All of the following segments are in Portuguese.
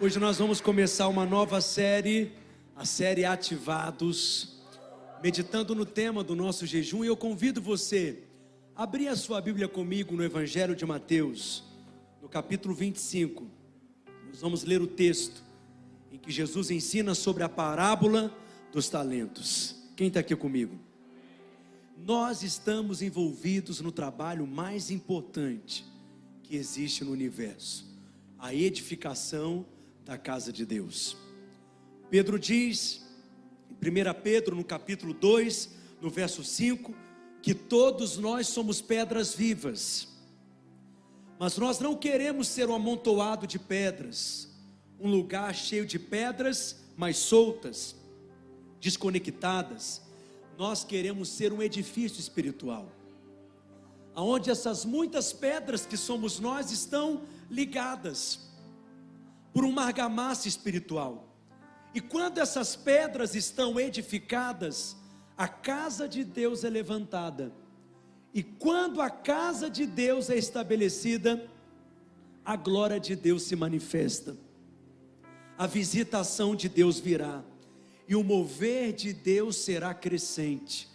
Hoje nós vamos começar uma nova série, a série Ativados, meditando no tema do nosso jejum, e eu convido você a abrir a sua Bíblia comigo no Evangelho de Mateus, no capítulo 25. Nós vamos ler o texto em que Jesus ensina sobre a parábola dos talentos. Quem está aqui comigo? Nós estamos envolvidos no trabalho mais importante que existe no universo, a edificação da casa de Deus. Pedro diz, em 1 Pedro, no capítulo 2, no verso 5, que todos nós somos pedras vivas, mas nós não queremos ser um amontoado de pedras, um lugar cheio de pedras, mas soltas, desconectadas. Nós queremos ser um edifício espiritual, aonde essas muitas pedras que somos nós estão ligadas por uma argamassa espiritual. E quando essas pedras estão edificadas, a casa de Deus é levantada. E quando a casa de Deus é estabelecida, a glória de Deus se manifesta. A visitação de Deus virá. E o mover de Deus será crescente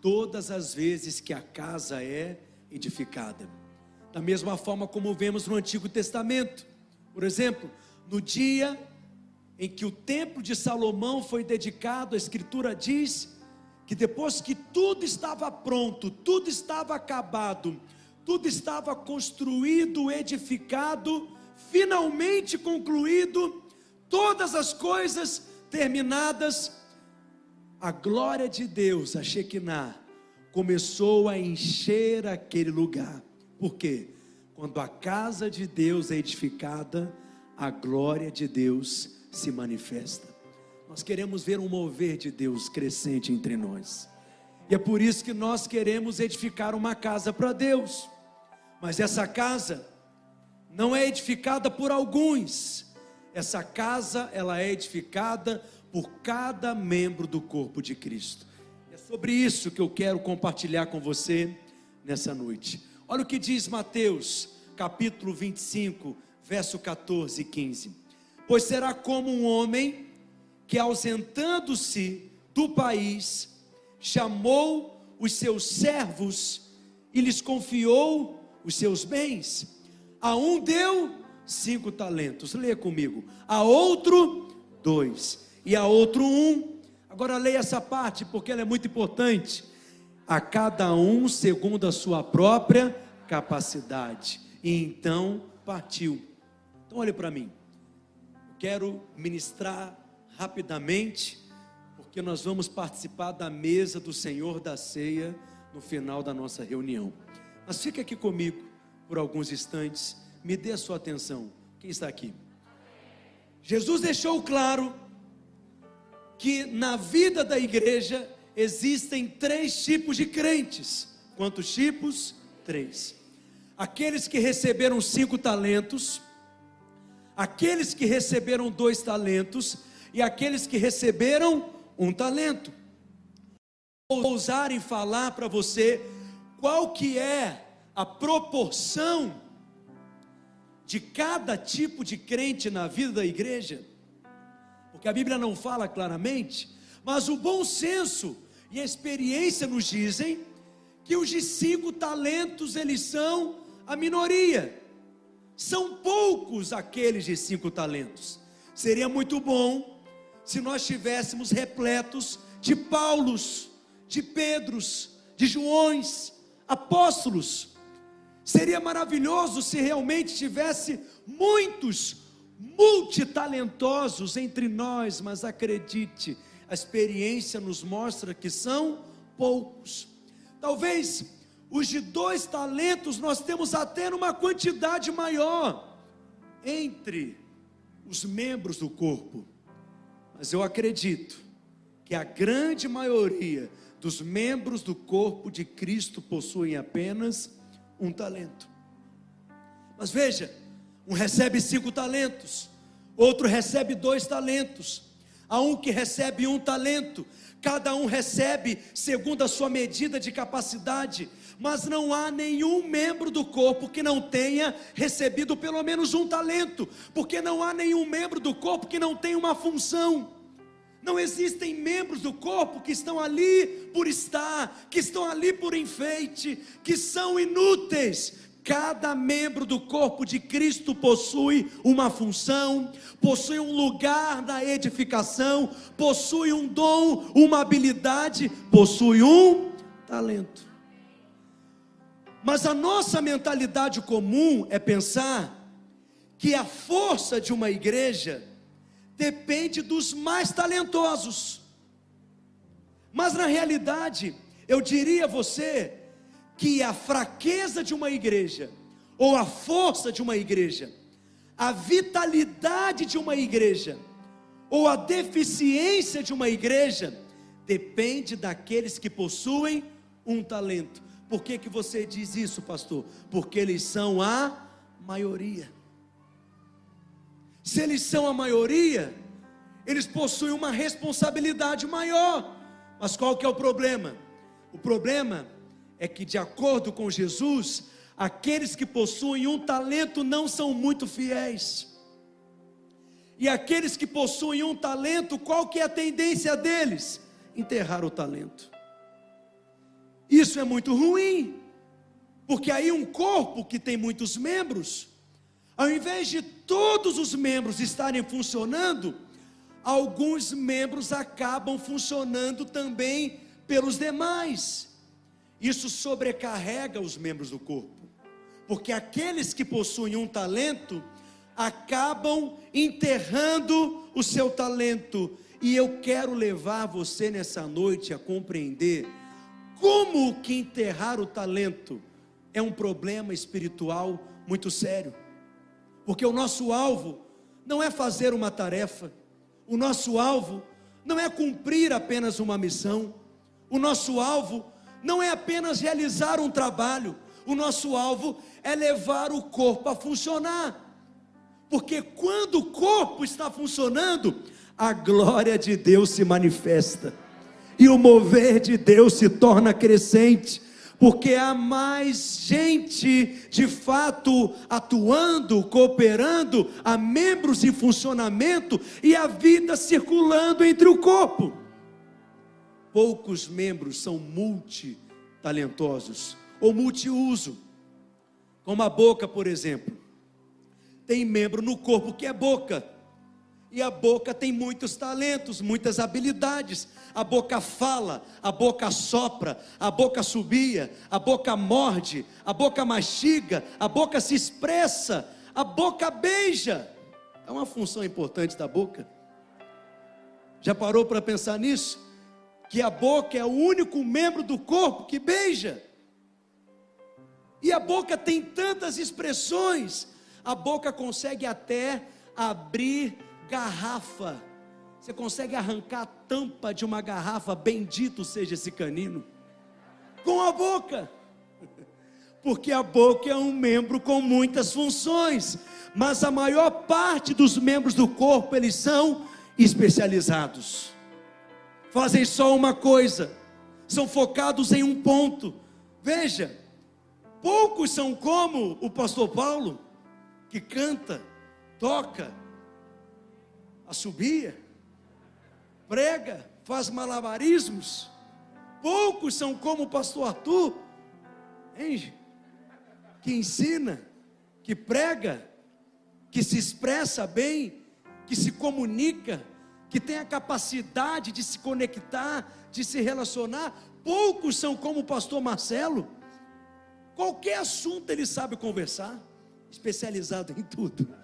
todas as vezes que a casa é edificada. Da mesma forma como vemos no Antigo Testamento. Por exemplo, no dia em que o templo de Salomão foi dedicado, a Escritura diz que depois que tudo estava pronto, tudo estava acabado, tudo estava construído, edificado, finalmente concluído, todas as coisas terminadas, a glória de Deus, a Shekinah, começou a encher aquele lugar. Por quê? Quando a casa de Deus é edificada, a glória de Deus se manifesta. Nós queremos ver um mover de Deus crescente entre nós. E é por isso que nós queremos edificar uma casa para Deus. Mas essa casa não é edificada por alguns. Essa casa, ela é edificada por cada membro do corpo de Cristo. É sobre isso que eu quero compartilhar com você nessa noite. Olha o que diz Mateus, capítulo 25, verso 14 e 15. Pois será como um homem que, ausentando-se do país, chamou os seus servos e lhes confiou os seus bens. A um deu cinco talentos, leia comigo. A outro, dois. E a outro, um. Agora leia essa parte, porque ela é muito importante. A cada um segundo a sua própria capacidade. E então partiu. Então, olhe para mim. Quero ministrar rapidamente, porque nós vamos participar da mesa do Senhor da ceia no final da nossa reunião. Mas fique aqui comigo por alguns instantes, me dê a sua atenção. Quem está aqui? Jesus deixou claro que na vida da igreja existem três tipos de crentes. Quantos tipos? Três. Aqueles que receberam cinco talentos, aqueles que receberam dois talentos e aqueles que receberam um talento. Vou ousar em falar para você qual que é a proporção de cada tipo de crente na vida da igreja, porque a Bíblia não fala claramente, mas o bom senso e a experiência nos dizem que os de cinco talentos eles são a minoria. São poucos aqueles de cinco talentos. Seria muito bom se nós estivéssemos repletos de Paulos, de Pedros, de Joões, apóstolos. Seria maravilhoso se realmente tivesse muitos multitalentosos entre nós, mas acredite, a experiência nos mostra que são poucos. Talvez os de dois talentos nós temos até numa quantidade maior entre os membros do corpo. Mas eu acredito que a grande maioria dos membros do corpo de Cristo possuem apenas um talento. Mas veja, um recebe cinco talentos, outro recebe dois talentos, há um que recebe um talento, cada um recebe segundo a sua medida de capacidade, mas não há nenhum membro do corpo que não tenha recebido pelo menos um talento, porque não há nenhum membro do corpo que não tenha uma função. Não existem membros do corpo que estão ali por estar, que estão ali por enfeite, que são inúteis. Cada membro do corpo de Cristo possui uma função, possui um lugar da edificação, possui um dom, uma habilidade, possui um talento. Mas a nossa mentalidade comum é pensar que a força de uma igreja depende dos mais talentosos. Mas na realidade, eu diria a você que a fraqueza de uma igreja, ou a força de uma igreja, a vitalidade de uma igreja, ou a deficiência de uma igreja, depende daqueles que possuem um talento. Por que, que você diz isso, pastor? Porque eles são a maioria. Se eles são a maioria, eles possuem uma responsabilidade maior. Mas qual que é o problema? O problema é que, de acordo com Jesus, aqueles que possuem um talento não são muito fiéis. E aqueles que possuem um talento, qual que é a tendência deles? Enterrar o talento. Isso é muito ruim, porque aí um corpo que tem muitos membros, ao invés de todos os membros estarem funcionando, alguns membros acabam funcionando também pelos demais. Isso sobrecarrega os membros do corpo, porque aqueles que possuem um talento acabam enterrando o seu talento. E eu quero levar você nessa noite a compreender como que enterrar o talento é um problema espiritual muito sério. Porque o nosso alvo não é fazer uma tarefa, o nosso alvo não é cumprir apenas uma missão, o nosso alvo não é apenas realizar um trabalho, o nosso alvo é levar o corpo a funcionar. Porque quando o corpo está funcionando, a glória de Deus se manifesta e o mover de Deus se torna crescente porque há mais gente de fato atuando, cooperando, há membros em funcionamento e a vida circulando entre o corpo. Poucos membros são multitalentosos ou multiuso, como a boca, por exemplo. Tem membro no corpo que é boca, e a boca tem muitos talentos, muitas habilidades. A boca fala, a boca sopra, a boca subia, a boca morde, a boca mastiga, a boca se expressa, a boca beija. É uma função importante da boca. Já parou para pensar nisso? Que a boca é o único membro do corpo que beija. E a boca tem tantas expressões. A boca consegue até abrir garrafa. Você consegue arrancar a tampa de uma garrafa, bendito seja esse canino, com a boca. Porque a boca é um membro com muitas funções, mas a maior parte dos membros do corpo eles são especializados. Fazem só uma coisa, são focados em um ponto. Veja, poucos são como o pastor Paulo, que canta, toca, assobia, prega, faz malabarismos. Poucos são como o pastor Arthur, hein? que ensina, que prega, que se expressa bem, que se comunica, que tem a capacidade de se conectar, de se relacionar. Poucos são como o pastor Marcelo. Qualquer assunto ele sabe conversar, especializado em tudo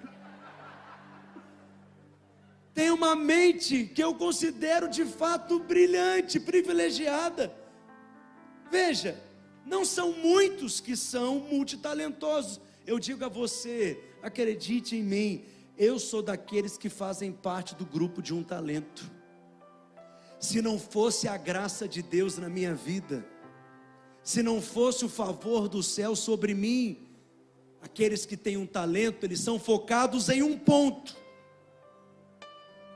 tem uma mente que eu considero de fato brilhante, privilegiada. Veja, não são muitos que são multitalentosos. Eu digo a você, acredite em mim, eu sou daqueles que fazem parte do grupo de um talento. Se não fosse a graça de Deus na minha vida, se não fosse o favor do céu sobre mim, aqueles que têm um talento, eles são focados em um ponto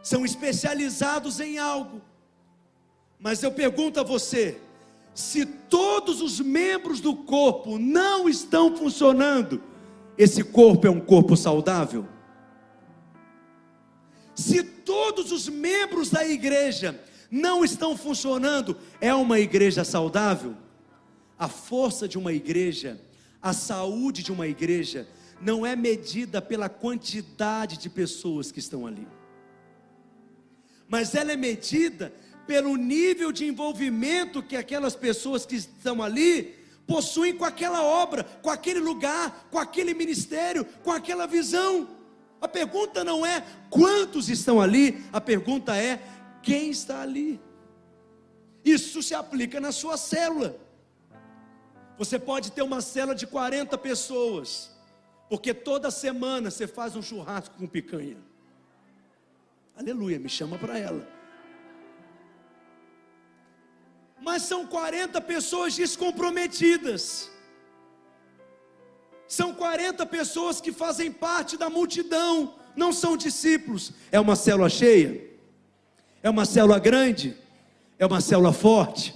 são especializados em algo. Mas eu pergunto a você: Se todos os membros do corpo não estão funcionando, esse corpo é um corpo saudável? Se todos os membros da igreja não estão funcionando, é uma igreja saudável? A força de uma igreja, a saúde de uma igreja, não é medida pela quantidade de pessoas que estão ali, mas ela é medida pelo nível de envolvimento que aquelas pessoas que estão ali possuem com aquela obra, com aquele lugar, com aquele ministério, com aquela visão. A pergunta não é quantos estão ali, a pergunta é quem está ali. Isso se aplica na sua célula. Você pode ter uma célula de 40 pessoas, porque toda semana você faz um churrasco com picanha. Aleluia, me chama para ela. Mas são 40 pessoas descomprometidas. São 40 pessoas que fazem parte da multidão, não são discípulos. É uma célula cheia? É uma célula grande? É uma célula forte?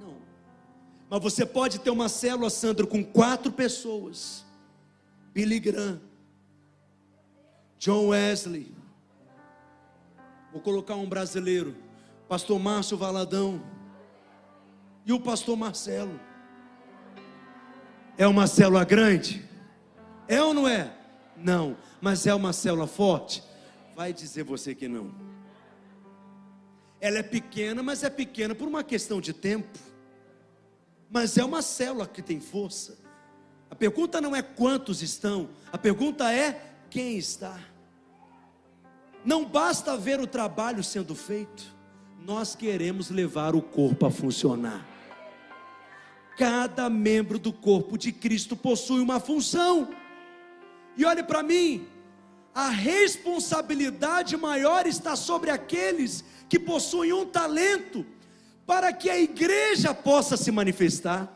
Não. Mas você pode ter uma célula, Sandro, com quatro pessoas. Billy Graham, John Wesley. Vou colocar um brasileiro, Pastor Márcio Valadão e o Pastor Marcelo. É uma célula grande? É ou não é? Não. Mas é uma célula forte? Vai dizer você que não. Ela é pequena, mas é pequena por uma questão de tempo. Mas é uma célula que tem força. A pergunta não é quantos estão, a pergunta é quem está. Não basta ver o trabalho sendo feito, nós queremos levar o corpo a funcionar. Cada membro do corpo de Cristo possui uma função. E olhe para mim, a responsabilidade maior está sobre aqueles que possuem um talento, para que a igreja possa se manifestar,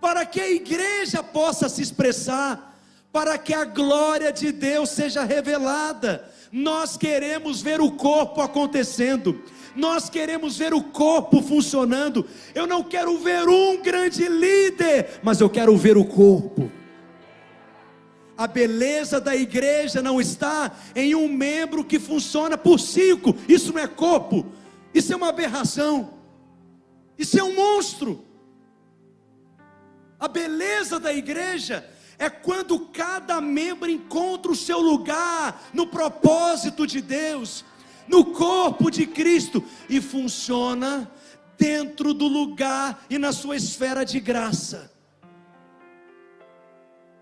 para que a igreja possa se expressar, para que a glória de Deus seja revelada. Nós queremos ver o corpo acontecendo. Nós queremos ver o corpo funcionando. Eu não quero ver um grande líder, mas eu quero ver o corpo. A beleza da igreja não está em um membro que funciona por cinco. Isso não é corpo. Isso é uma aberração. Isso é um monstro. A beleza da igreja é quando cada membro encontra o seu lugar no propósito de Deus no corpo de Cristo e funciona dentro do lugar e na sua esfera de graça.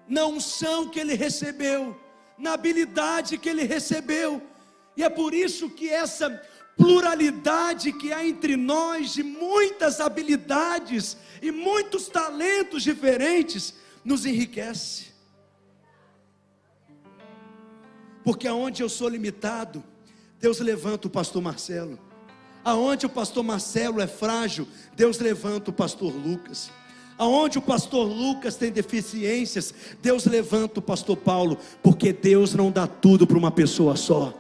Na unção que ele recebeu, na habilidade que ele recebeu, e é por isso que essa pluralidade que há entre nós, de muitas habilidades e muitos talentos diferentes, nos enriquece. Porque aonde eu sou limitado, Deus levanta o pastor Marcelo. Aonde o pastor Marcelo é frágil, Deus levanta o pastor Lucas. Aonde o pastor Lucas tem deficiências, Deus levanta o pastor Paulo, porque Deus não dá tudo para uma pessoa só.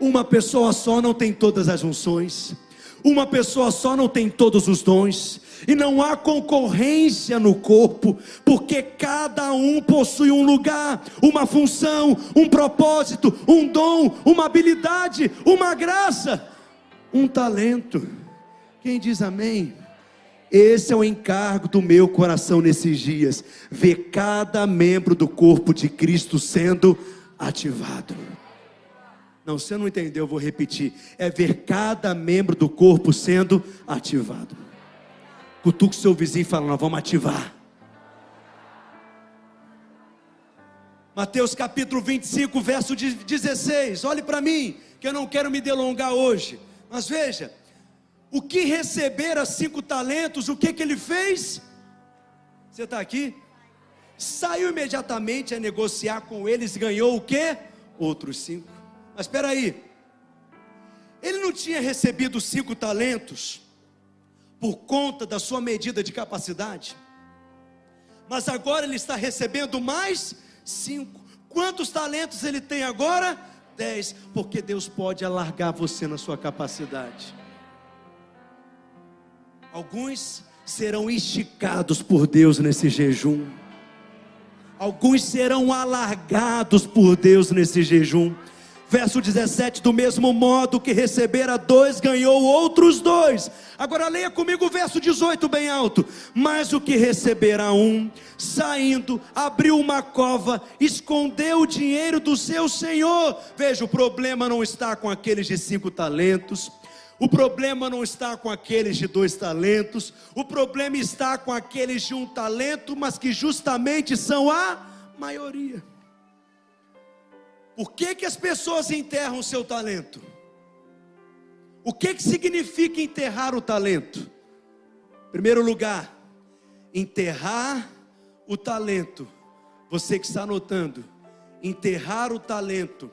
Uma pessoa só não tem todas as unções. Uma pessoa só não tem todos os dons, e não há concorrência no corpo, porque cada um possui um lugar, uma função, um propósito, um dom, uma habilidade, uma graça, um talento. Quem diz amém? Esse é o encargo do meu coração nesses dias, ver cada membro do corpo de Cristo sendo ativado. Não, você não entendeu, eu vou repetir. É ver cada membro do corpo sendo ativado. Cutuca o seu vizinho e fala: Nós vamos ativar. Mateus capítulo 25, verso 16. Olhe para mim, que eu não quero me delongar hoje. Mas veja: o que recebera cinco talentos, o que, que ele fez? Você está aqui? Saiu imediatamente a negociar com eles, ganhou o que? Outros cinco. Mas espera aí, ele não tinha recebido cinco talentos por conta da sua medida de capacidade, mas agora ele está recebendo mais cinco. Quantos talentos ele tem agora? Dez, porque Deus pode alargar você na sua capacidade. Alguns serão esticados por Deus nesse jejum. Alguns serão alargados por Deus nesse jejum. Verso 17: Do mesmo modo que recebera dois, ganhou outros dois. Agora leia comigo o verso 18, bem alto. Mas o que receberá um, saindo, abriu uma cova, escondeu o dinheiro do seu senhor. Veja, o problema não está com aqueles de cinco talentos. O problema não está com aqueles de dois talentos, o problema está com aqueles de um talento, mas que justamente são a maioria. Por que, que as pessoas enterram o seu talento? O que, que significa enterrar o talento? Primeiro lugar, enterrar o talento. Você que está anotando, enterrar o talento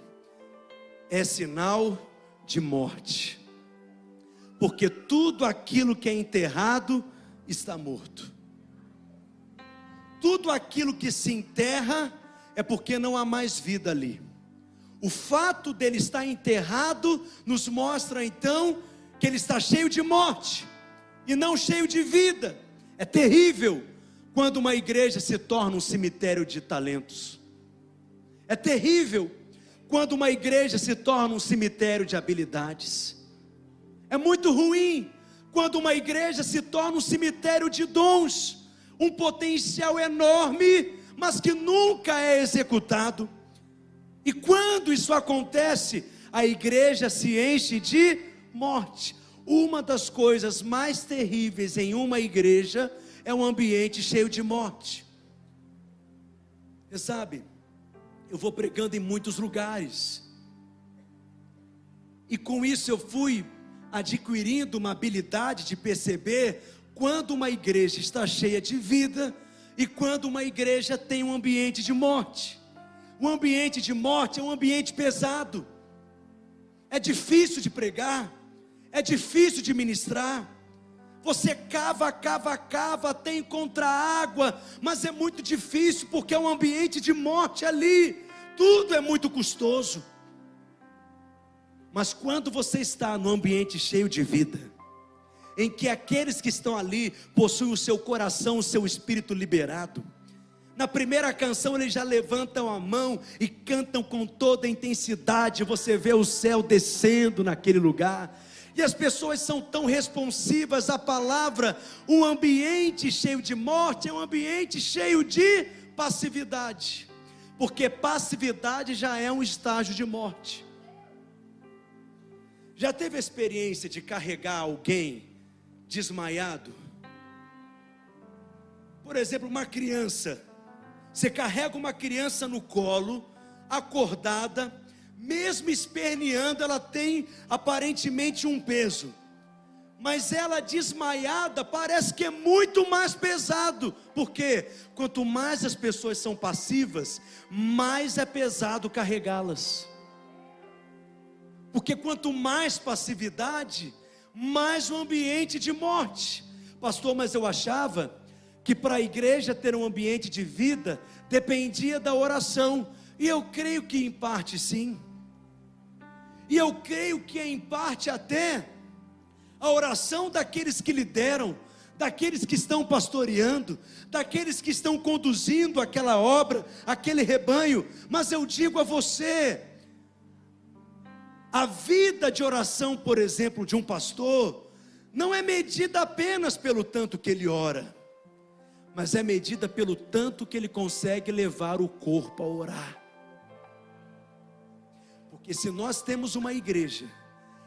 é sinal de morte. Porque tudo aquilo que é enterrado está morto. Tudo aquilo que se enterra é porque não há mais vida ali. O fato dele estar enterrado nos mostra então que ele está cheio de morte e não cheio de vida. É terrível quando uma igreja se torna um cemitério de talentos. É terrível quando uma igreja se torna um cemitério de habilidades. É muito ruim quando uma igreja se torna um cemitério de dons, um potencial enorme, mas que nunca é executado. E quando isso acontece, a igreja se enche de morte. Uma das coisas mais terríveis em uma igreja é um ambiente cheio de morte. Você sabe, eu vou pregando em muitos lugares, e com isso eu fui adquirindo uma habilidade de perceber quando uma igreja está cheia de vida e quando uma igreja tem um ambiente de morte. O ambiente de morte é um ambiente pesado. É difícil de pregar, é difícil de ministrar. Você cava, cava, cava até encontrar água, mas é muito difícil porque é um ambiente de morte ali. Tudo é muito custoso. Mas quando você está num ambiente cheio de vida, em que aqueles que estão ali possuem o seu coração, o seu espírito liberado, na primeira canção eles já levantam a mão e cantam com toda a intensidade. Você vê o céu descendo naquele lugar. E as pessoas são tão responsivas à palavra. Um ambiente cheio de morte é um ambiente cheio de passividade. Porque passividade já é um estágio de morte. Já teve a experiência de carregar alguém desmaiado? Por exemplo, uma criança você carrega uma criança no colo, acordada, mesmo esperneando, ela tem aparentemente um peso. Mas ela desmaiada parece que é muito mais pesado, porque quanto mais as pessoas são passivas, mais é pesado carregá-las. Porque quanto mais passividade, mais um ambiente de morte. Pastor, mas eu achava que para a igreja ter um ambiente de vida dependia da oração, e eu creio que em parte sim, e eu creio que em parte até a oração daqueles que lideram, daqueles que estão pastoreando, daqueles que estão conduzindo aquela obra, aquele rebanho, mas eu digo a você, a vida de oração, por exemplo, de um pastor, não é medida apenas pelo tanto que ele ora, mas é medida pelo tanto que ele consegue levar o corpo a orar. Porque se nós temos uma igreja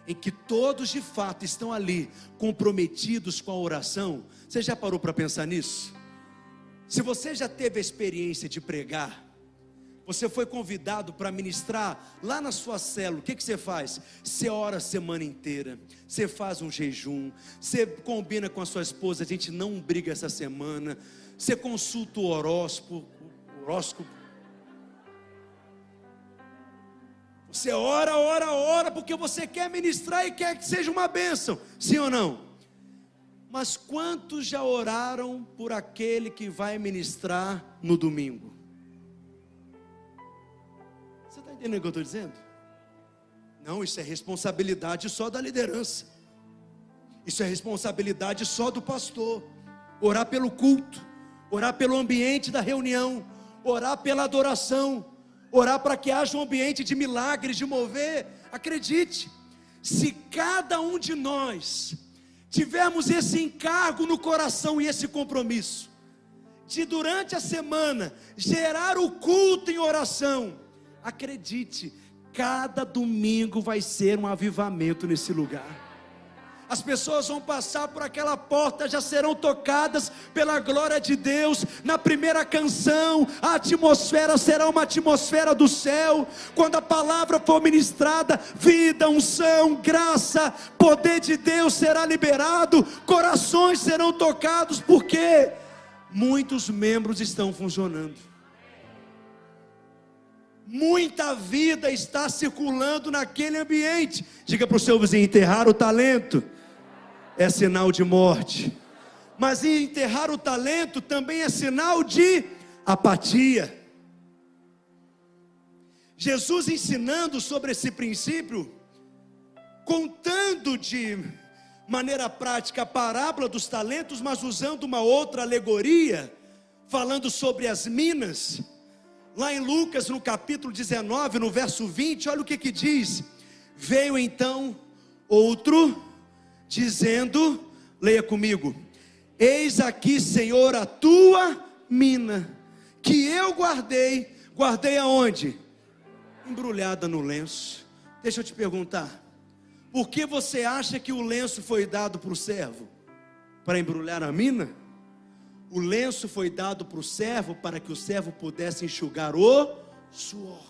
em que todos de fato estão ali comprometidos com a oração, você já parou para pensar nisso? Se você já teve a experiência de pregar, você foi convidado para ministrar lá na sua célula. O que, que você faz? Você ora a semana inteira. Você faz um jejum. Você combina com a sua esposa. A gente não briga essa semana. Você consulta o horóscopo. horóscopo. Você ora, ora, ora, porque você quer ministrar e quer que seja uma bênção. Sim ou não? Mas quantos já oraram por aquele que vai ministrar no domingo? Entendeu o que eu estou dizendo? Não, isso é responsabilidade só da liderança. Isso é responsabilidade só do pastor. Orar pelo culto, orar pelo ambiente da reunião, orar pela adoração, orar para que haja um ambiente de milagres, de mover. Acredite, se cada um de nós tivermos esse encargo no coração e esse compromisso, de durante a semana gerar o culto em oração, acredite, cada domingo vai ser um avivamento nesse lugar as pessoas vão passar por aquela porta, já serão tocadas pela glória de Deus. Na primeira canção, a atmosfera será uma atmosfera do céu. Quando a palavra for ministrada, vida, unção, graça, poder de Deus será liberado, corações serão tocados, porque muitos membros estão funcionando. Muita vida está circulando naquele ambiente. Diga para o seu vizinho: enterrar o talento é sinal de morte. Mas enterrar o talento também é sinal de apatia. Jesus ensinando sobre esse princípio, contando de maneira prática a parábola dos talentos, mas usando uma outra alegoria, falando sobre as minas. Lá em Lucas, no capítulo 19, no verso 20, olha o que que diz: Veio então outro dizendo: leia comigo, eis aqui, Senhor, a tua mina, que eu guardei, guardei aonde? Embrulhada no lenço. Deixa eu te perguntar, por que você acha que o lenço foi dado para o servo? Para embrulhar a mina? O lenço foi dado para o servo para que o servo pudesse enxugar o suor.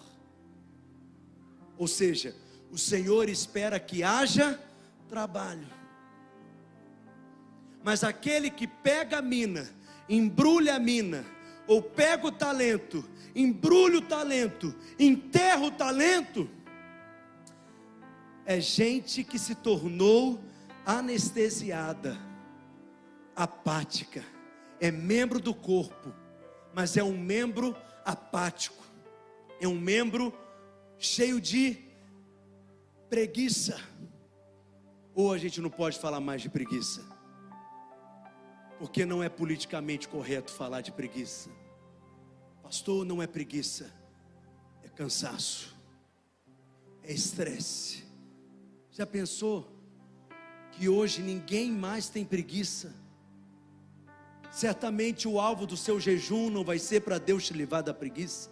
Ou seja, o Senhor espera que haja trabalho. Mas aquele que pega a mina, embrulha a mina, ou pega o talento, embrulha o talento, enterra o talento, é gente que se tornou anestesiada, apática, é membro do corpo, mas é um membro apático, é um membro cheio de preguiça. Ou a gente não pode falar mais de preguiça? porque não é politicamente correto falar de preguiça. Pastor, não é preguiça, é cansaço, é estresse. Já pensou que hoje ninguém mais tem preguiça? Certamente o alvo do seu jejum não vai ser para Deus te livrar da preguiça.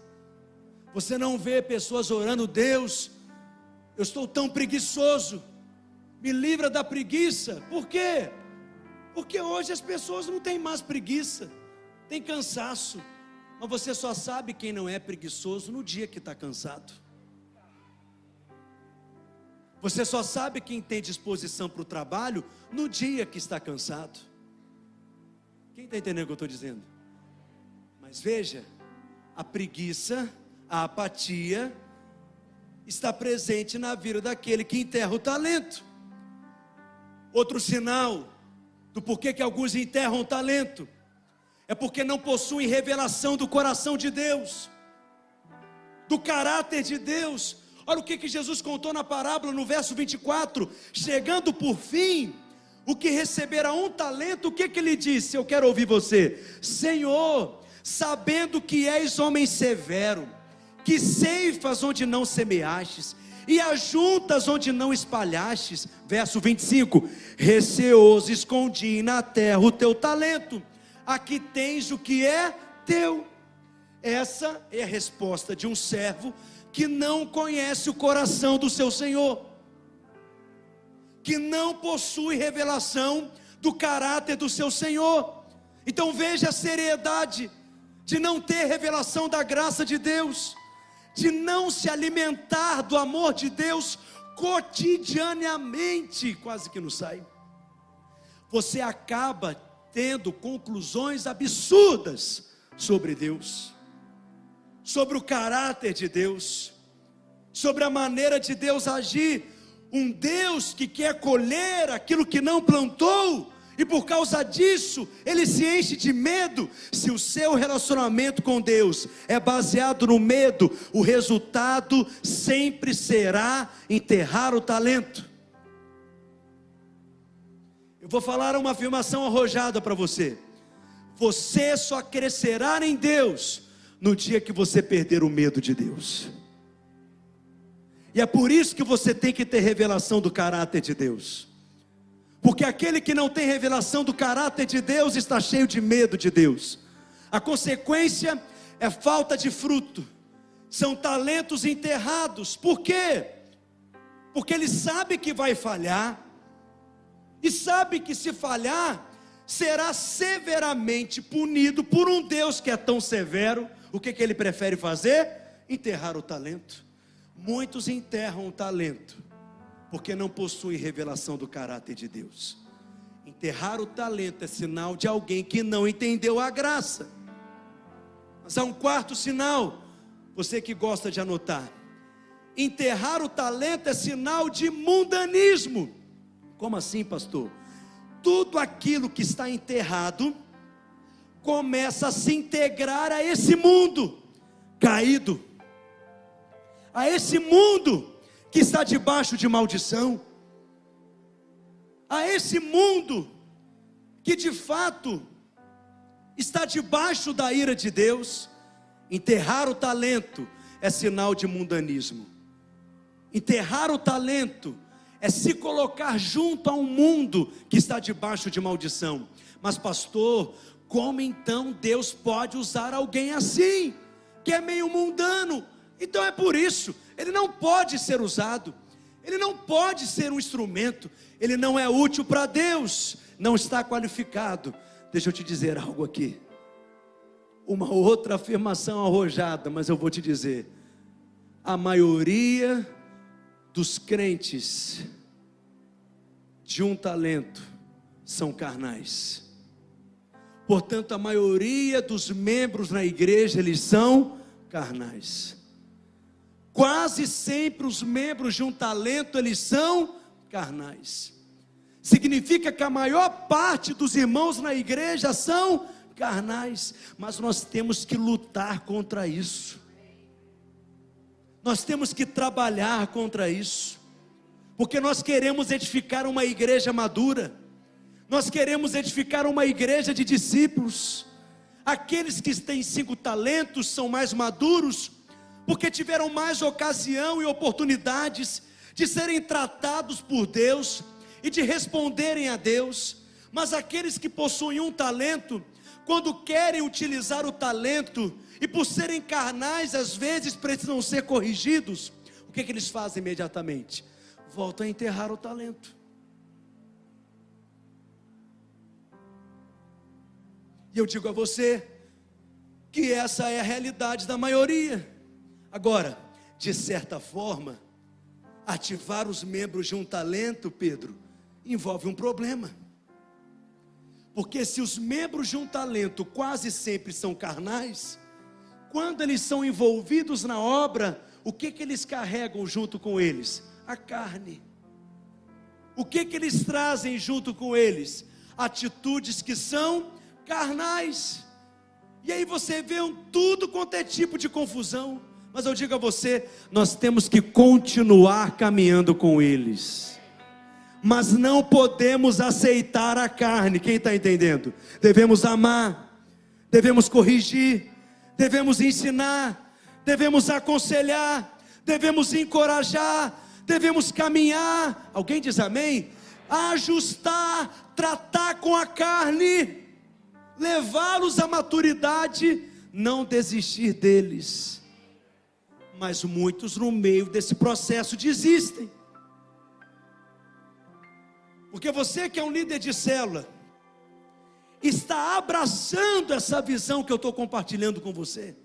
Você não vê pessoas orando, Deus, eu estou tão preguiçoso, me livra da preguiça. Por quê? Porque hoje as pessoas não têm mais preguiça, tem cansaço. Mas você só sabe quem não é preguiçoso no dia que está cansado. Você só sabe quem tem disposição para o trabalho no dia que está cansado. Quem está entendendo o que eu estou dizendo? Mas veja, a preguiça, a apatia, está presente na vida daquele que enterra o talento. Outro sinal do porquê que alguns enterram talento, é porque não possuem revelação do coração de Deus, do caráter de Deus. Olha o que, que Jesus contou na parábola no verso 24: chegando por fim, o que recebera um talento, o que, que ele disse? Eu quero ouvir você, Senhor, sabendo que és homem severo, que ceifas onde não semeastes, e ajuntas onde não espalhastes. Verso 25: Receoso escondi na terra o teu talento, aqui tens o que é teu. Essa é a resposta de um servo que não conhece o coração do seu senhor, que não possui revelação do caráter do seu senhor. Então veja a seriedade de não ter revelação da graça de Deus de não se alimentar do amor de Deus cotidianamente, quase que não sai. Você acaba tendo conclusões absurdas sobre Deus, sobre o caráter de Deus, sobre a maneira de Deus agir. Um Deus que quer colher aquilo que não plantou, e por causa disso, ele se enche de medo. Se o seu relacionamento com Deus é baseado no medo, o resultado sempre será enterrar o talento. Eu vou falar uma afirmação arrojada para você. Você só crescerá em Deus no dia que você perder o medo de Deus. E é por isso que você tem que ter revelação do caráter de Deus. Porque aquele que não tem revelação do caráter de Deus está cheio de medo de Deus. A consequência é falta de fruto. São talentos enterrados. Por quê? Porque ele sabe que vai falhar. E sabe que se falhar, será severamente punido por um Deus que é tão severo. O que, que ele prefere fazer? Enterrar o talento. Muitos enterram o talento porque não possuem revelação do caráter de Deus. Enterrar o talento é sinal de alguém que não entendeu a graça. Mas há um quarto sinal, você que gosta de anotar. Enterrar o talento é sinal de mundanismo. Como assim, pastor? Tudo aquilo que está enterrado começa a se integrar a esse mundo caído, a esse mundo que está debaixo de maldição, a esse mundo que de fato está debaixo da ira de Deus, enterrar o talento é sinal de mundanismo. Enterrar o talento é se colocar junto a um mundo que está debaixo de maldição. Mas, pastor, como então Deus pode usar alguém assim, que é meio mundano? Então é por isso ele não pode ser usado, ele não pode ser um instrumento, ele não é útil para Deus, não está qualificado. Deixa eu te dizer algo aqui. Uma outra afirmação arrojada, mas eu vou te dizer: a maioria dos crentes de um talento são carnais. Portanto, a maioria dos membros na igreja eles são carnais. Quase sempre os membros de um talento eles são carnais. Significa que a maior parte dos irmãos na igreja são carnais, mas nós temos que lutar contra isso. Nós temos que trabalhar contra isso. Porque nós queremos edificar uma igreja madura. Nós queremos edificar uma igreja de discípulos. Aqueles que têm cinco talentos são mais maduros, porque tiveram mais ocasião e oportunidades de serem tratados por Deus e de responderem a Deus. Mas aqueles que possuem um talento, quando querem utilizar o talento e por serem carnais, às vezes precisam ser corrigidos, o que, que eles fazem imediatamente? Voltam a enterrar o talento. E eu digo a você que essa é a realidade da maioria. Agora, de certa forma, ativar os membros de um talento, Pedro, envolve um problema. Porque se os membros de um talento quase sempre são carnais, quando eles são envolvidos na obra, o que que eles carregam junto com eles? A carne. O que que eles trazem junto com eles? Atitudes que são carnais. E aí você vê um tudo quanto é tipo de confusão. Mas eu digo a você, nós temos que continuar caminhando com eles. Mas não podemos aceitar a carne, quem está entendendo? Devemos amar, devemos corrigir, devemos ensinar, devemos aconselhar, devemos encorajar, devemos caminhar. Alguém diz amém? Ajustar, tratar com a carne, levá-los à maturidade, não desistir deles mas muitos no meio desse processo desistem. Porque você que é um líder de célula, está abraçando essa visão que eu estou compartilhando com você.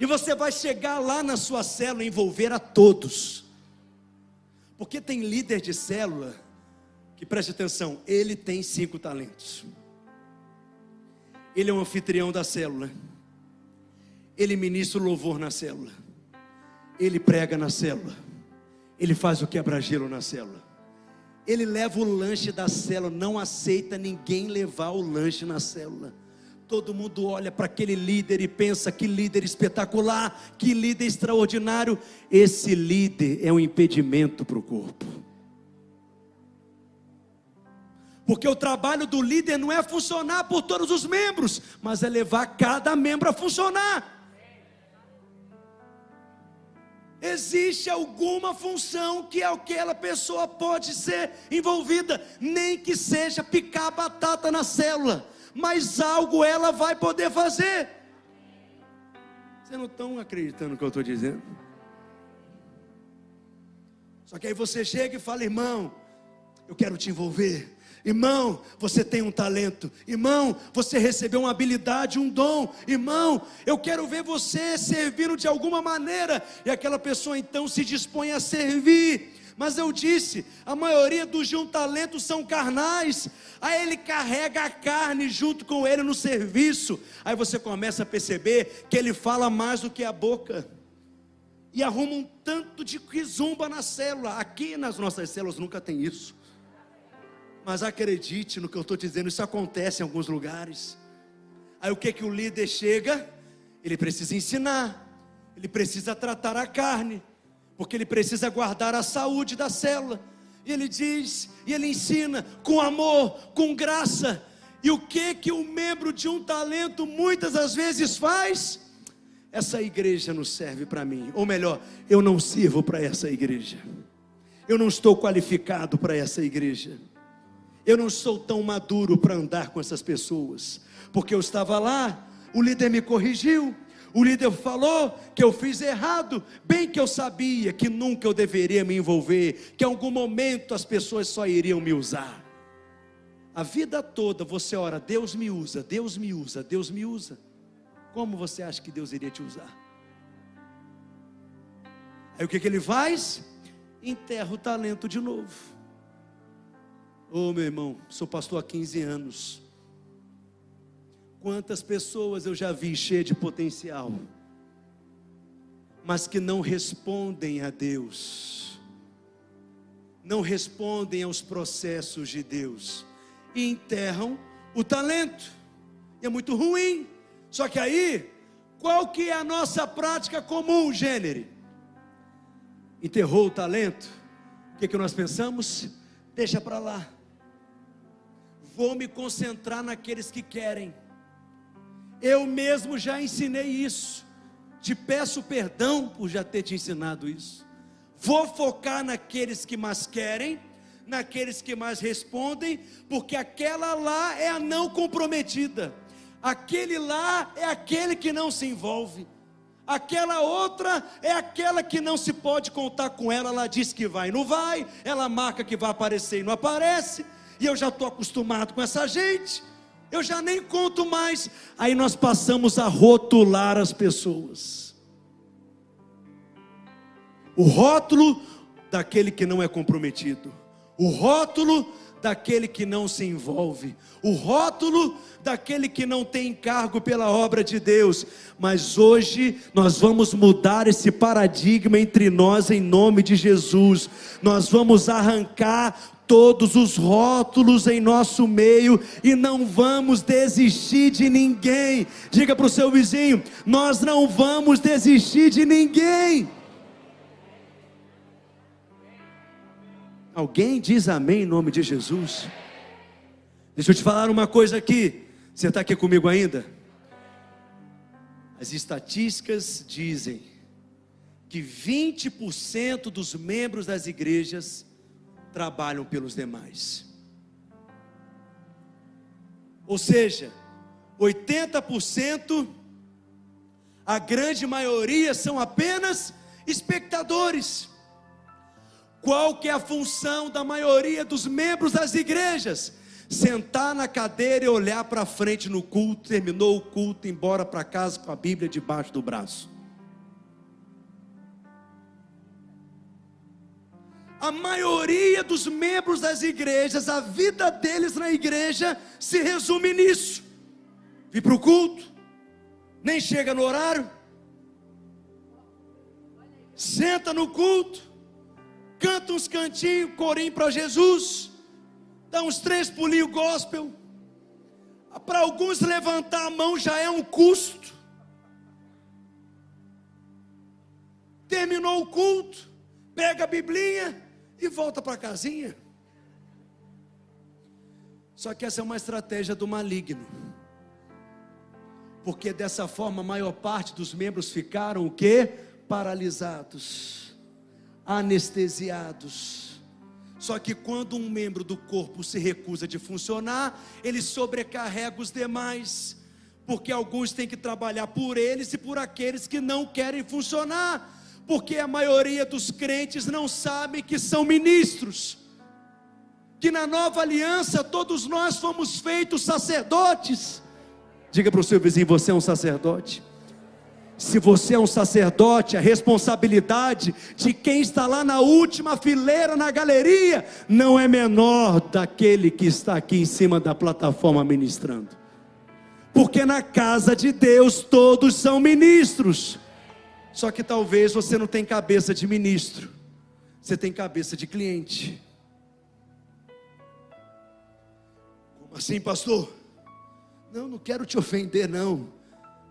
E você vai chegar lá na sua célula e envolver a todos. Porque tem líder de célula que preste atenção, ele tem cinco talentos. Ele é um anfitrião da célula ele ministra o louvor na célula. Ele prega na célula. Ele faz o quebra-gelo na célula. Ele leva o lanche da célula. Não aceita ninguém levar o lanche na célula. Todo mundo olha para aquele líder e pensa: que líder espetacular, que líder extraordinário. Esse líder é um impedimento para o corpo. Porque o trabalho do líder não é funcionar por todos os membros, mas é levar cada membro a funcionar. Existe alguma função que aquela pessoa pode ser envolvida, nem que seja picar batata na célula, mas algo ela vai poder fazer. Vocês não estão acreditando no que eu estou dizendo? Só que aí você chega e fala, irmão, eu quero te envolver. Irmão, você tem um talento. Irmão, você recebeu uma habilidade, um dom. Irmão, eu quero ver você servindo de alguma maneira. E aquela pessoa então se dispõe a servir. Mas eu disse, a maioria dos de um talento são carnais. Aí ele carrega a carne junto com ele no serviço. Aí você começa a perceber que ele fala mais do que a boca. E arruma um tanto de quizumba na célula. Aqui nas nossas células nunca tem isso. Mas acredite no que eu estou dizendo, isso acontece em alguns lugares. Aí o que que o líder chega? Ele precisa ensinar, ele precisa tratar a carne, porque ele precisa guardar a saúde da célula. E ele diz, e ele ensina com amor, com graça. E o que que um membro de um talento muitas das vezes faz? Essa igreja não serve para mim, ou melhor, eu não sirvo para essa igreja. Eu não estou qualificado para essa igreja. Eu não sou tão maduro para andar com essas pessoas, porque eu estava lá, o líder me corrigiu, o líder falou que eu fiz errado, bem que eu sabia que nunca eu deveria me envolver, que em algum momento as pessoas só iriam me usar. A vida toda você ora, Deus me usa, Deus me usa, Deus me usa. Como você acha que Deus iria te usar? Aí o que, que ele faz? Enterra o talento de novo. Ô oh, meu irmão, sou pastor há 15 anos. Quantas pessoas eu já vi cheias de potencial, mas que não respondem a Deus, não respondem aos processos de Deus, e enterram o talento. E é muito ruim. Só que aí, qual que é a nossa prática comum, gênero? Enterrou o talento, o que, que nós pensamos? Deixa para lá vou me concentrar naqueles que querem. Eu mesmo já ensinei isso. Te peço perdão por já ter te ensinado isso. Vou focar naqueles que mais querem, naqueles que mais respondem, porque aquela lá é a não comprometida. Aquele lá é aquele que não se envolve. Aquela outra é aquela que não se pode contar com ela. Ela diz que vai não vai, ela marca que vai aparecer e não aparece e eu já estou acostumado com essa gente, eu já nem conto mais. Aí nós passamos a rotular as pessoas. O rótulo daquele que não é comprometido, o rótulo daquele que não se envolve, o rótulo daquele que não tem encargo pela obra de Deus. Mas hoje nós vamos mudar esse paradigma entre nós em nome de Jesus. Nós vamos arrancar todos os rótulos em nosso meio e não vamos desistir de ninguém. Diga para o seu vizinho: nós não vamos desistir de ninguém. Alguém diz amém em nome de Jesus? Deixa eu te falar uma coisa aqui. Você está aqui comigo ainda? As estatísticas dizem que 20% dos membros das igrejas trabalham pelos demais. Ou seja, 80%, a grande maioria são apenas espectadores. Qual que é a função da maioria dos membros das igrejas? Sentar na cadeira e olhar para frente no culto, terminou o culto, embora para casa com a Bíblia debaixo do braço. a maioria dos membros das igrejas, a vida deles na igreja se resume nisso: vir para o culto, nem chega no horário, senta no culto, canta uns cantinhos, corim para Jesus, dá uns três pulinhos gospel. Para alguns levantar a mão já é um custo. Terminou o culto, pega a Biblinha, e volta para casinha. Só que essa é uma estratégia do maligno. Porque dessa forma a maior parte dos membros ficaram o quê? Paralisados, anestesiados. Só que quando um membro do corpo se recusa de funcionar, ele sobrecarrega os demais, porque alguns têm que trabalhar por eles e por aqueles que não querem funcionar, porque a maioria dos crentes não sabem que são ministros que na nova aliança todos nós fomos feitos sacerdotes. Diga para o seu vizinho: você é um sacerdote. Se você é um sacerdote, a responsabilidade de quem está lá na última fileira na galeria não é menor daquele que está aqui em cima da plataforma ministrando. Porque na casa de Deus todos são ministros. Só que talvez você não tem cabeça de ministro. Você tem cabeça de cliente. Assim, pastor? Não, não quero te ofender, não.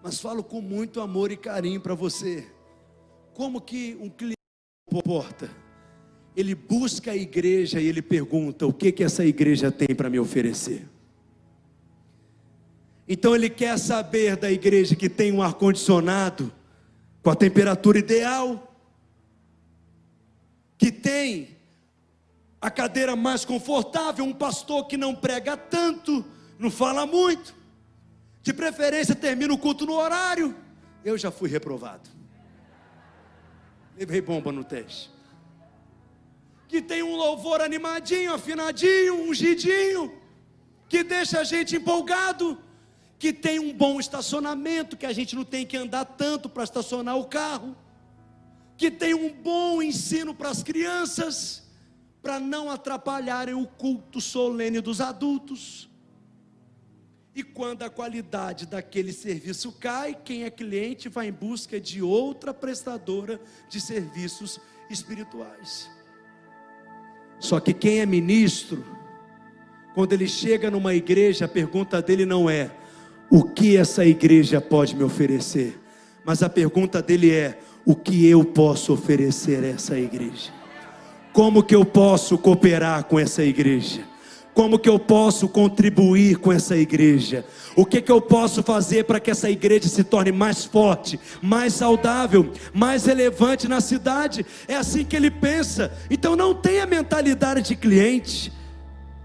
Mas falo com muito amor e carinho para você. Como que um cliente porta? Ele busca a igreja e ele pergunta: o que que essa igreja tem para me oferecer? Então ele quer saber da igreja que tem um ar condicionado com a temperatura ideal, que tem a cadeira mais confortável, um pastor que não prega tanto, não fala muito, de preferência termina o culto no horário. Eu já fui reprovado. Levei bomba no teste. Que tem um louvor animadinho, afinadinho, ungidinho, que deixa a gente empolgado, que tem um bom estacionamento, que a gente não tem que andar tanto para estacionar o carro, que tem um bom ensino para as crianças para não atrapalharem o culto solene dos adultos. E quando a qualidade daquele serviço cai, quem é cliente vai em busca de outra prestadora de serviços espirituais. Só que quem é ministro, quando ele chega numa igreja, a pergunta dele não é: o que essa igreja pode me oferecer? Mas a pergunta dele é: o que eu posso oferecer a essa igreja? Como que eu posso cooperar com essa igreja? Como que eu posso contribuir com essa igreja? O que que eu posso fazer para que essa igreja se torne mais forte, mais saudável, mais relevante na cidade? É assim que ele pensa. Então não tenha mentalidade de cliente.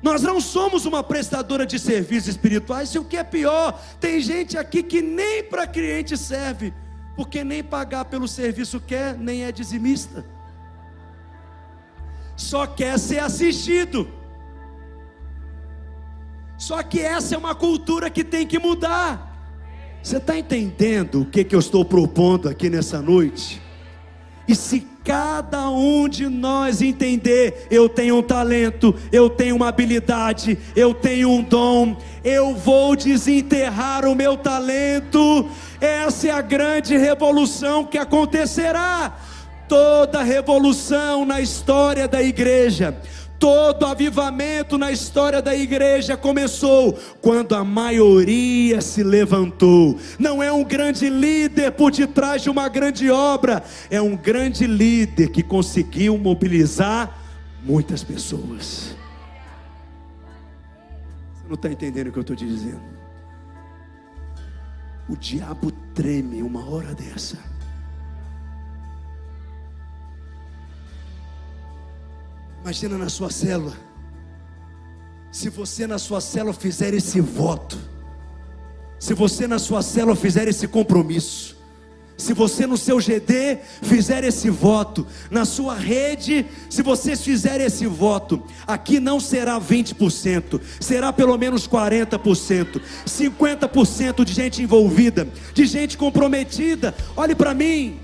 Nós não somos uma prestadora de serviços espirituais, e o que é pior, tem gente aqui que nem para cliente serve, porque nem pagar pelo serviço quer, nem é dizimista só quer ser assistido. Só que essa é uma cultura que tem que mudar. Você está entendendo o que, que eu estou propondo aqui nessa noite? E se cada um de nós entender, eu tenho um talento, eu tenho uma habilidade, eu tenho um dom, eu vou desenterrar o meu talento. Essa é a grande revolução que acontecerá. Toda revolução na história da igreja, todo avivamento na história da igreja começou quando a maioria se levantou. Não é um grande líder por detrás de uma grande obra, é um grande líder que conseguiu mobilizar muitas pessoas. Você não está entendendo o que eu estou te dizendo? O diabo treme uma hora dessa. Imagina na sua célula. Se você na sua célula fizer esse voto, se você na sua célula fizer esse compromisso, se você no seu GD fizer esse voto, na sua rede, se vocês fizerem esse voto, aqui não será 20%, será pelo menos 40%, 50% de gente envolvida, de gente comprometida. Olhe para mim,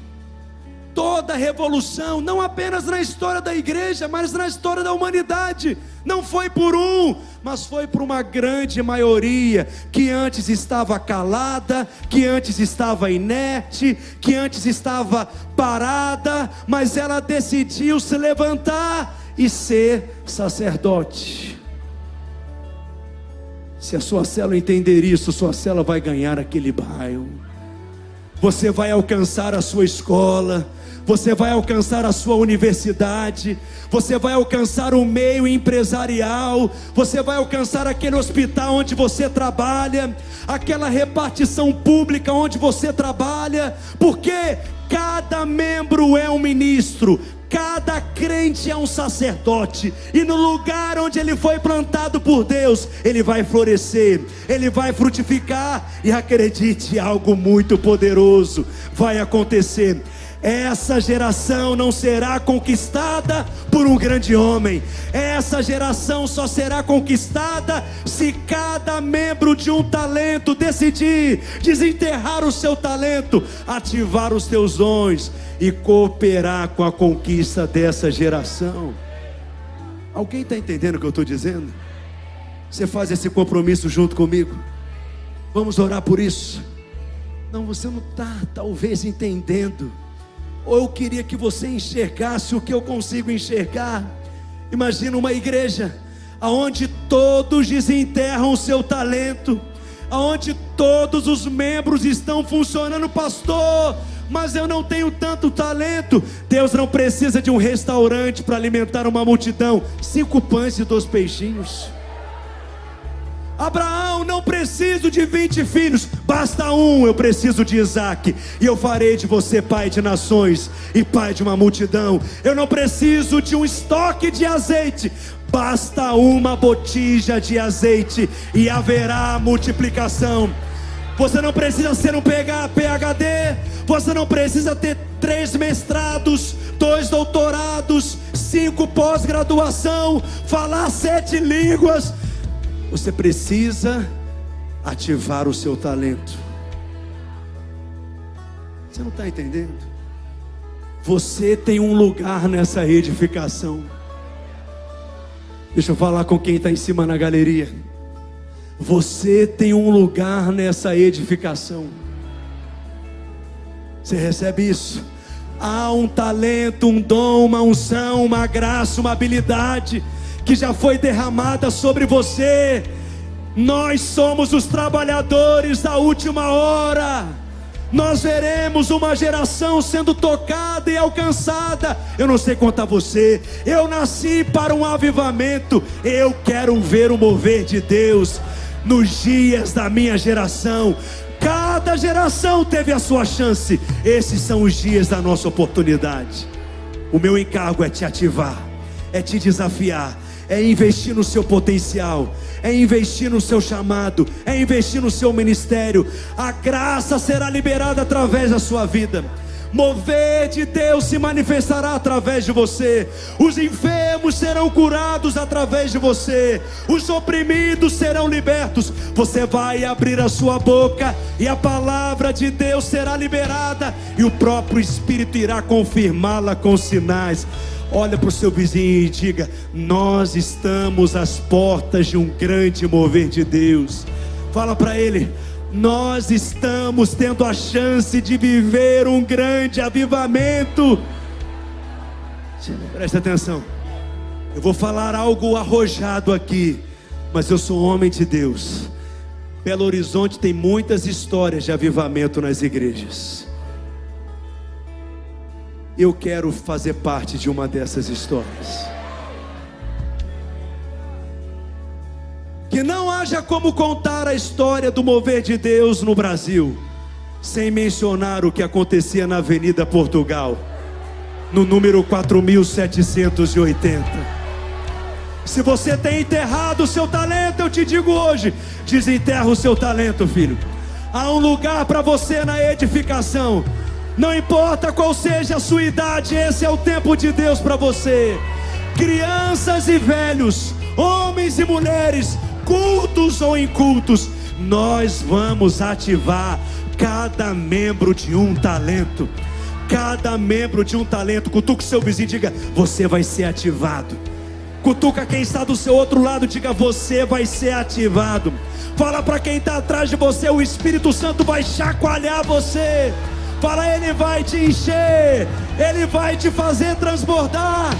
toda revolução, não apenas na história da igreja, mas na história da humanidade, não foi por um, mas foi por uma grande maioria que antes estava calada, que antes estava inerte, que antes estava parada, mas ela decidiu se levantar e ser sacerdote. Se a sua célula entender isso, sua célula vai ganhar aquele bairro. Você vai alcançar a sua escola, você vai alcançar a sua universidade, você vai alcançar o meio empresarial, você vai alcançar aquele hospital onde você trabalha, aquela repartição pública onde você trabalha, porque cada membro é um ministro, Cada crente é um sacerdote, e no lugar onde ele foi plantado por Deus, ele vai florescer, ele vai frutificar, e acredite, algo muito poderoso vai acontecer. Essa geração não será conquistada por um grande homem. Essa geração só será conquistada se cada membro de um talento decidir desenterrar o seu talento, ativar os teus dons e cooperar com a conquista dessa geração. Alguém está entendendo o que eu estou dizendo? Você faz esse compromisso junto comigo? Vamos orar por isso? Não, você não está talvez entendendo ou eu queria que você enxergasse o que eu consigo enxergar. Imagina uma igreja aonde todos desenterram o seu talento, aonde todos os membros estão funcionando, pastor. Mas eu não tenho tanto talento. Deus não precisa de um restaurante para alimentar uma multidão. Cinco pães e dois peixinhos. Abraão, não preciso de 20 filhos, basta um, eu preciso de Isaac, e eu farei de você pai de nações e pai de uma multidão. Eu não preciso de um estoque de azeite, basta uma botija de azeite, e haverá multiplicação. Você não precisa ser um PhD, você não precisa ter três mestrados, dois doutorados, cinco pós-graduação, falar sete línguas você precisa ativar o seu talento. Você não está entendendo? Você tem um lugar nessa edificação. Deixa eu falar com quem está em cima na galeria. Você tem um lugar nessa edificação. Você recebe isso? Há um talento, um dom, uma unção, uma graça, uma habilidade que já foi derramada sobre você. Nós somos os trabalhadores da última hora. Nós veremos uma geração sendo tocada e alcançada. Eu não sei a você, eu nasci para um avivamento. Eu quero ver o mover de Deus nos dias da minha geração. Cada geração teve a sua chance. Esses são os dias da nossa oportunidade. O meu encargo é te ativar, é te desafiar, é investir no seu potencial, é investir no seu chamado, é investir no seu ministério. A graça será liberada através da sua vida. Mover de Deus se manifestará através de você. Os enfermos serão curados através de você. Os oprimidos serão libertos. Você vai abrir a sua boca e a palavra de Deus será liberada e o próprio Espírito irá confirmá-la com sinais. Olha para o seu vizinho e diga: Nós estamos às portas de um grande mover de Deus. Fala para ele: Nós estamos tendo a chance de viver um grande avivamento. Presta atenção. Eu vou falar algo arrojado aqui, mas eu sou homem de Deus. Belo Horizonte tem muitas histórias de avivamento nas igrejas eu quero fazer parte de uma dessas histórias. Que não haja como contar a história do mover de Deus no Brasil, sem mencionar o que acontecia na Avenida Portugal, no número 4780. Se você tem enterrado o seu talento, eu te digo hoje: desenterra o seu talento, filho. Há um lugar para você na edificação. Não importa qual seja a sua idade, esse é o tempo de Deus para você. Crianças e velhos, homens e mulheres, cultos ou incultos, nós vamos ativar cada membro de um talento. Cada membro de um talento. Cutuca o seu vizinho e diga: Você vai ser ativado. Cutuca quem está do seu outro lado, diga: Você vai ser ativado. Fala para quem está atrás de você: O Espírito Santo vai chacoalhar você. Fala, Ele vai te encher, Ele vai te fazer transbordar.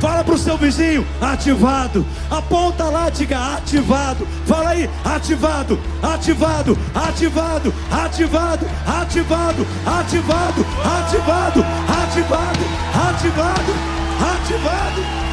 Fala para o seu vizinho, ativado. Aponta lá, diga ativado. Fala aí, ativado, ativado, ativado, ativado, ativado, ativado, ativado, ativado, ativado, ativado.